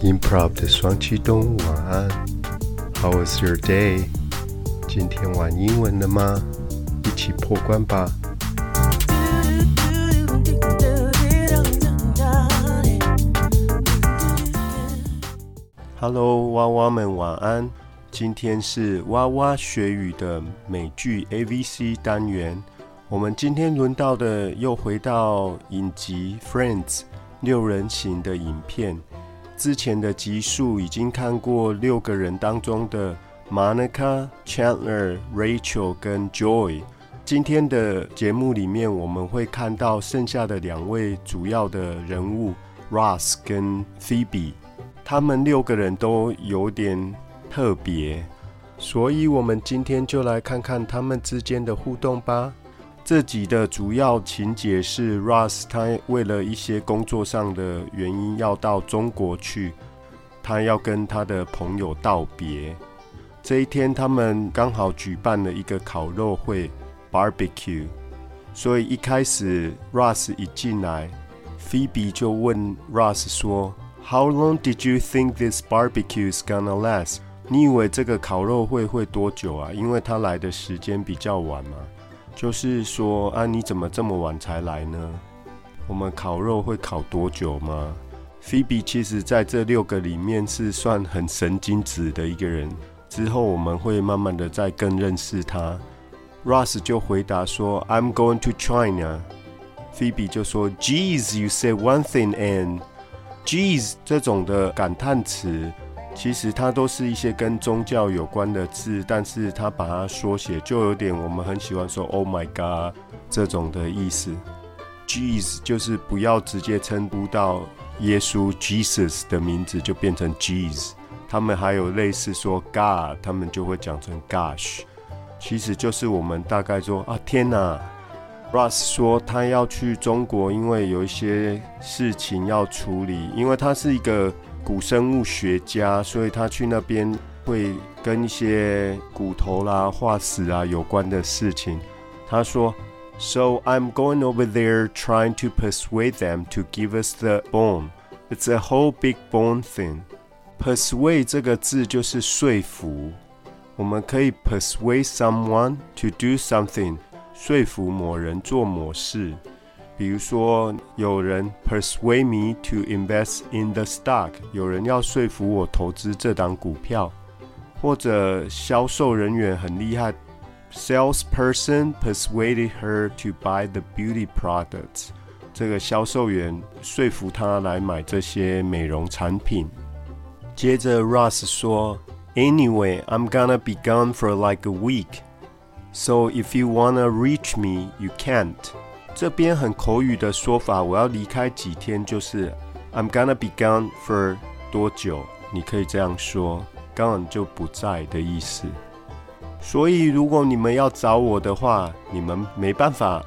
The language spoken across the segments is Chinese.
Improv 的双栖动物晚安，How was your day？今天玩英文了吗？一起破关吧！Hello，娃娃们晚安。今天是娃娃学语的美剧 AVC 单元。我们今天轮到的又回到影集 Friends 六人行的影片。之前的集数已经看过六个人当中的 Monica、Chandler、Rachel 跟 Joy。今天的节目里面，我们会看到剩下的两位主要的人物 Ross 跟 Phoebe。他们六个人都有点特别，所以我们今天就来看看他们之间的互动吧。这集的主要情节是 Russ，他为了一些工作上的原因要到中国去，他要跟他的朋友道别。这一天，他们刚好举办了一个烤肉会 （barbecue），所以一开始 Russ 一进来，Phoebe 就问 Russ 说：“How long did you think this barbecue is gonna last？” 你以为这个烤肉会会多久啊？因为他来的时间比较晚嘛。就是说啊，你怎么这么晚才来呢？我们烤肉会烤多久吗？菲比其实在这六个里面是算很神经质的一个人。之后我们会慢慢的再更认识他。Russ 就回答说：“I'm going to China。”菲比就说：“Geez, you said one thing and geez 这种的感叹词。”其实它都是一些跟宗教有关的字，但是它把它缩写，就有点我们很喜欢说 “Oh my God” 这种的意思。Jesus 就是不要直接称呼到耶稣 Jesus 的名字，就变成 Jesus。他们还有类似说 God，他们就会讲成 Gosh。其实就是我们大概说啊，天哪！Russ 说他要去中国，因为有一些事情要处理，因为他是一个。古生物学家，所以他去那边会跟一些骨头啦、化石啊有关的事情。他说：“So I'm going over there trying to persuade them to give us the bone. It's a whole big bone thing.” Persuade 这个字就是说服。我们可以 persuade someone to do something，说服某人做某事。比如说，有人 persuade me to invest in the stock，有人要说服我投资这档股票，或者销售人员很厉害，salesperson persuaded her to buy the beauty products，这个销售员说服他来买这些美容产品。接着 Russ 说，Anyway，I'm gonna be gone for like a week，so if you wanna reach me，you can't。 这边很口语的说法，我要离开几天，就是 I'm gonna be gone for 多久？你可以这样说，gone 就不在的意思。所以如果你们要找我的话，你们没办法。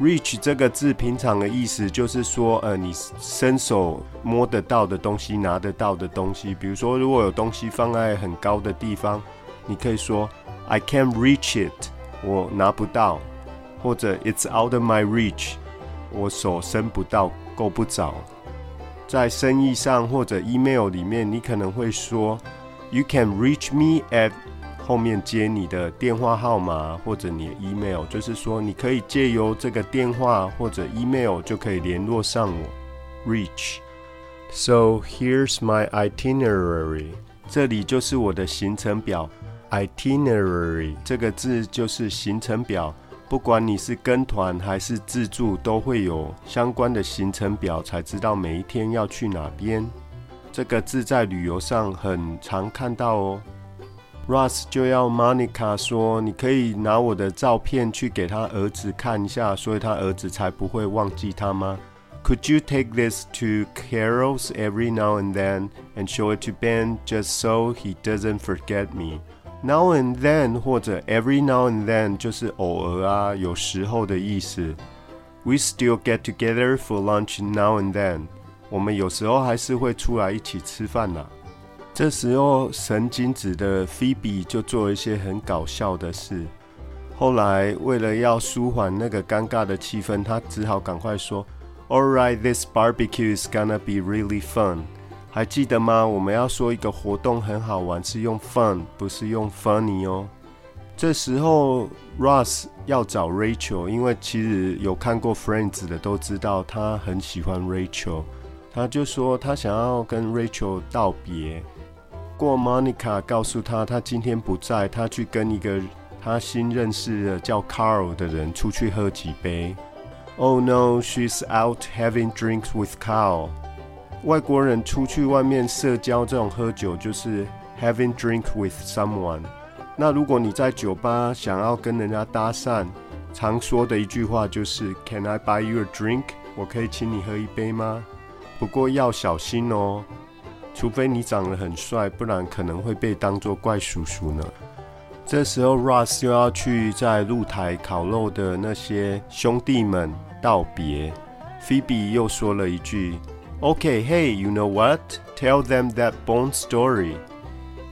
Reach 这个字平常的意思就是说，呃，你伸手摸得到的东西，拿得到的东西。比如说，如果有东西放在很高的地方，你可以说 I can't reach it，我拿不到。或者 It's out of my reach，我手伸不到，够不着。在生意上或者 email 里面，你可能会说 You can reach me at 后面接你的电话号码或者你的 email，就是说你可以借由这个电话或者 email 就可以联络上我。Reach。So here's my itinerary，这里就是我的行程表。Itinerary 这个字就是行程表。不管你是跟团还是自助，都会有相关的行程表，才知道每一天要去哪边。这个字在旅游上很常看到哦。Russ 就要 Monica 说：“你可以拿我的照片去给他儿子看一下，所以他儿子才不会忘记他吗？”Could you take this to Carol's every now and then and show it to Ben just so he doesn't forget me? Now and then 或者 every now and then 就是偶尔啊，有时候的意思。We still get together for lunch now and then。我们有时候还是会出来一起吃饭呐。这时候神经质的 Phoebe 就做一些很搞笑的事。后来为了要舒缓那个尴尬的气氛，他只好赶快说：“All right, this barbecue is gonna be really fun。”还记得吗？我们要说一个活动很好玩，是用 fun，不是用 funny 哦。这时候 Ross 要找 Rachel，因为其实有看过 Friends 的都知道他很喜欢 Rachel，他就说他想要跟 Rachel 道别。过 Monica 告诉他，他今天不在，他去跟一个他新认识的叫 Carl 的人出去喝几杯。Oh no, she's out having drinks with Carl. 外国人出去外面社交，这种喝酒就是 having drink with someone。那如果你在酒吧想要跟人家搭讪，常说的一句话就是 Can I buy you a drink？我可以请你喝一杯吗？不过要小心哦，除非你长得很帅，不然可能会被当作怪叔叔呢。这时候，Russ 又要去在露台烤肉的那些兄弟们道别，Phoebe 又说了一句。Okay, hey, you know what? Tell them that bone story.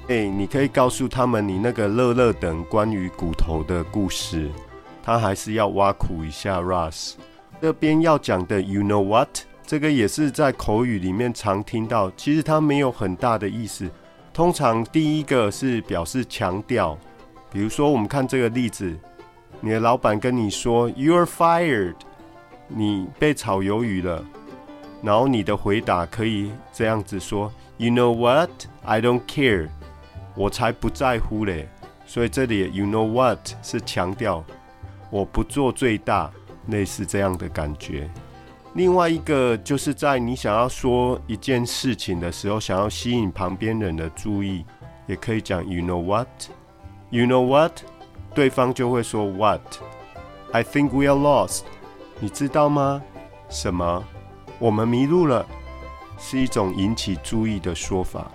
哎，你可以告诉他们你那个乐乐等关于骨头的故事。他还是要挖苦一下 Russ。这边要讲的 you know what？这个也是在口语里面常听到，其实它没有很大的意思。通常第一个是表示强调，比如说我们看这个例子，你的老板跟你说 you're fired，你被炒鱿鱼了。然后你的回答可以这样子说：“You know what? I don't care。”我才不在乎嘞。所以这里 “You know what” 是强调我不做最大，类似这样的感觉。另外一个就是在你想要说一件事情的时候，想要吸引旁边人的注意，也可以讲 “You know what? You know what?” 对方就会说 “What? I think we are lost。”你知道吗？什么？我们迷路了，是一种引起注意的说法。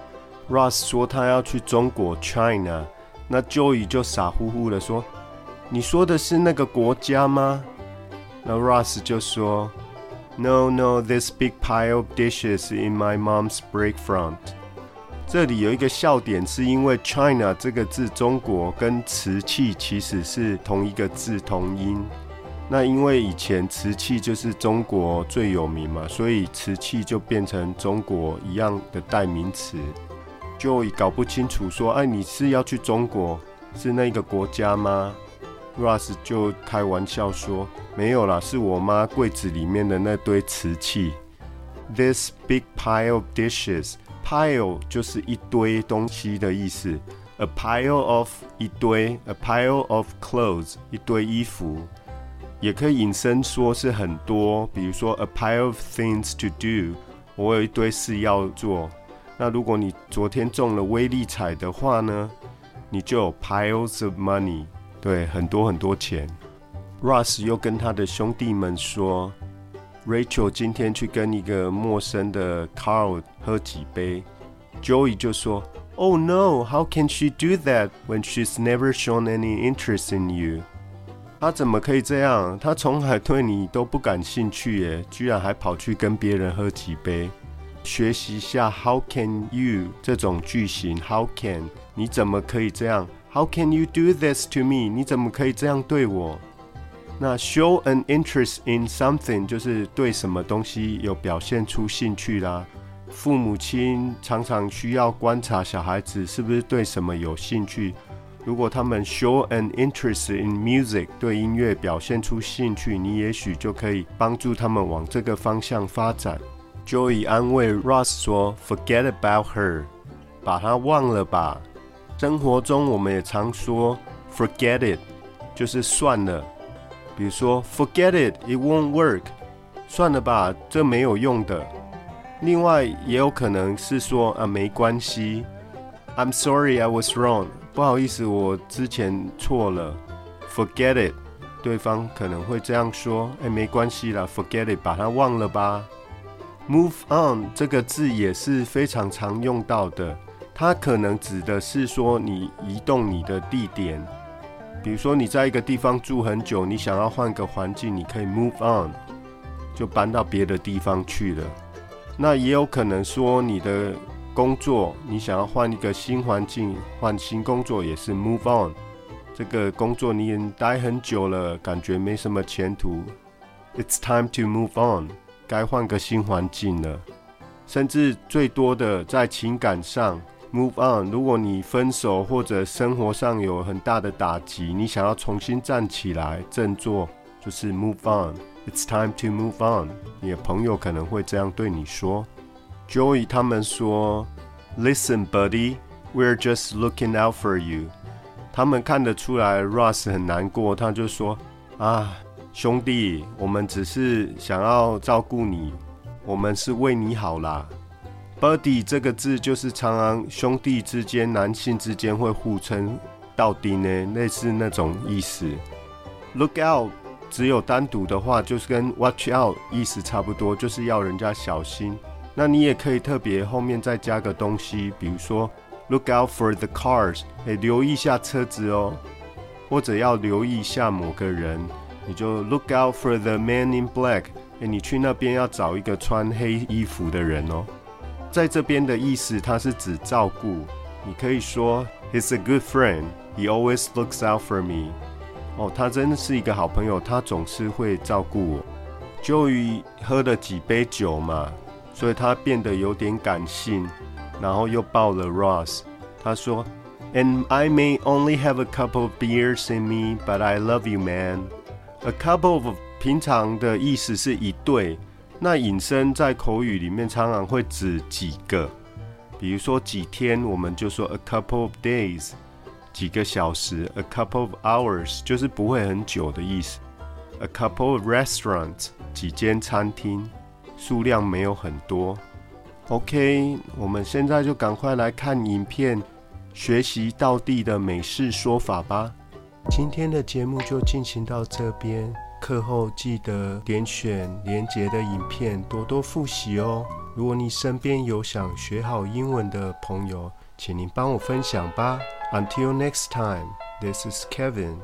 Russ 说他要去中国 China，那 Joey 就傻乎乎的说：“你说的是那个国家吗？”那 Russ 就说：“No, no, this big pile of dishes in my mom's break front。”这里有一个笑点，是因为 China 这个字，中国跟瓷器其实是同一个字同音。那因为以前瓷器就是中国最有名嘛，所以瓷器就变成中国一样的代名词。就搞不清楚说，哎，你是要去中国，是那个国家吗？Russ 就开玩笑说，没有啦，是我妈柜子里面的那堆瓷器。This big pile of dishes，pile 就是一堆东西的意思。A pile of 一堆，a pile of clothes 一堆衣服。也可以引申说是很多，比如说 a pile of things to do，我有一堆事要做。那如果你昨天中了威力彩的话呢，你就有 piles of money，对，很多很多钱。Russ 又跟他的兄弟们说，Rachel 今天去跟一个陌生的 Carl 喝几杯。Joey 就说，Oh no，how can she do that when she's never shown any interest in you？他怎么可以这样？他从来对你都不感兴趣耶，居然还跑去跟别人喝几杯。学习一下 How can you 这种句型？How can 你怎么可以这样？How can you do this to me？你怎么可以这样对我？那 show an interest in something 就是对什么东西有表现出兴趣啦。父母亲常常需要观察小孩子是不是对什么有兴趣。如果他们 show an interest in music，对音乐表现出兴趣，你也许就可以帮助他们往这个方向发展。Joey 安慰 Ross 说：“Forget about her，把她忘了吧。”生活中我们也常说 “forget it”，就是算了。比如说 “forget it，it won't work”，算了吧，这没有用的。另外也有可能是说啊，没关系，“I'm sorry I was wrong”。不好意思，我之前错了，forget it。对方可能会这样说：“哎，没关系啦，forget it，把它忘了吧。” Move on 这个字也是非常常用到的，它可能指的是说你移动你的地点，比如说你在一个地方住很久，你想要换个环境，你可以 move on，就搬到别的地方去了。那也有可能说你的。工作，你想要换一个新环境，换新工作也是 move on。这个工作你也待很久了，感觉没什么前途，it's time to move on，该换个新环境了。甚至最多的在情感上 move on。如果你分手或者生活上有很大的打击，你想要重新站起来振作，就是 move on。It's time to move on。你的朋友可能会这样对你说。Joey 他们说：“Listen, buddy, we're just looking out for you。”他们看得出来 Ross 很难过，他就说：“啊，兄弟，我们只是想要照顾你，我们是为你好啦。” Buddy 这个字就是常常兄弟之间、男性之间会互称到底呢，类似那种意思。Look out，只有单独的话就是跟 Watch out 意思差不多，就是要人家小心。那你也可以特别后面再加个东西，比如说 look out for the cars，哎，留意一下车子哦，或者要留意一下某个人，你就 look out for the man in black，哎，你去那边要找一个穿黑衣服的人哦。在这边的意思，它是指照顾，你可以说 he's a good friend，he always looks out for me。哦，他真的是一个好朋友，他总是会照顾我。就于喝了几杯酒嘛。所以他变得有点感性，然后又抱了 Ross。他说：“And I may only have a couple of beers in me, but I love you, man. A couple of 平常的意思是一对，那引申在口语里面常常会指几个，比如说几天，我们就说 a couple of days，几个小时；a couple of hours 就是不会很久的意思；a couple of restaurants 几间餐厅。”数量没有很多。OK，我们现在就赶快来看影片，学习道地的美式说法吧。今天的节目就进行到这边，课后记得点选连结的影片，多多复习哦。如果你身边有想学好英文的朋友，请您帮我分享吧。Until next time, this is Kevin.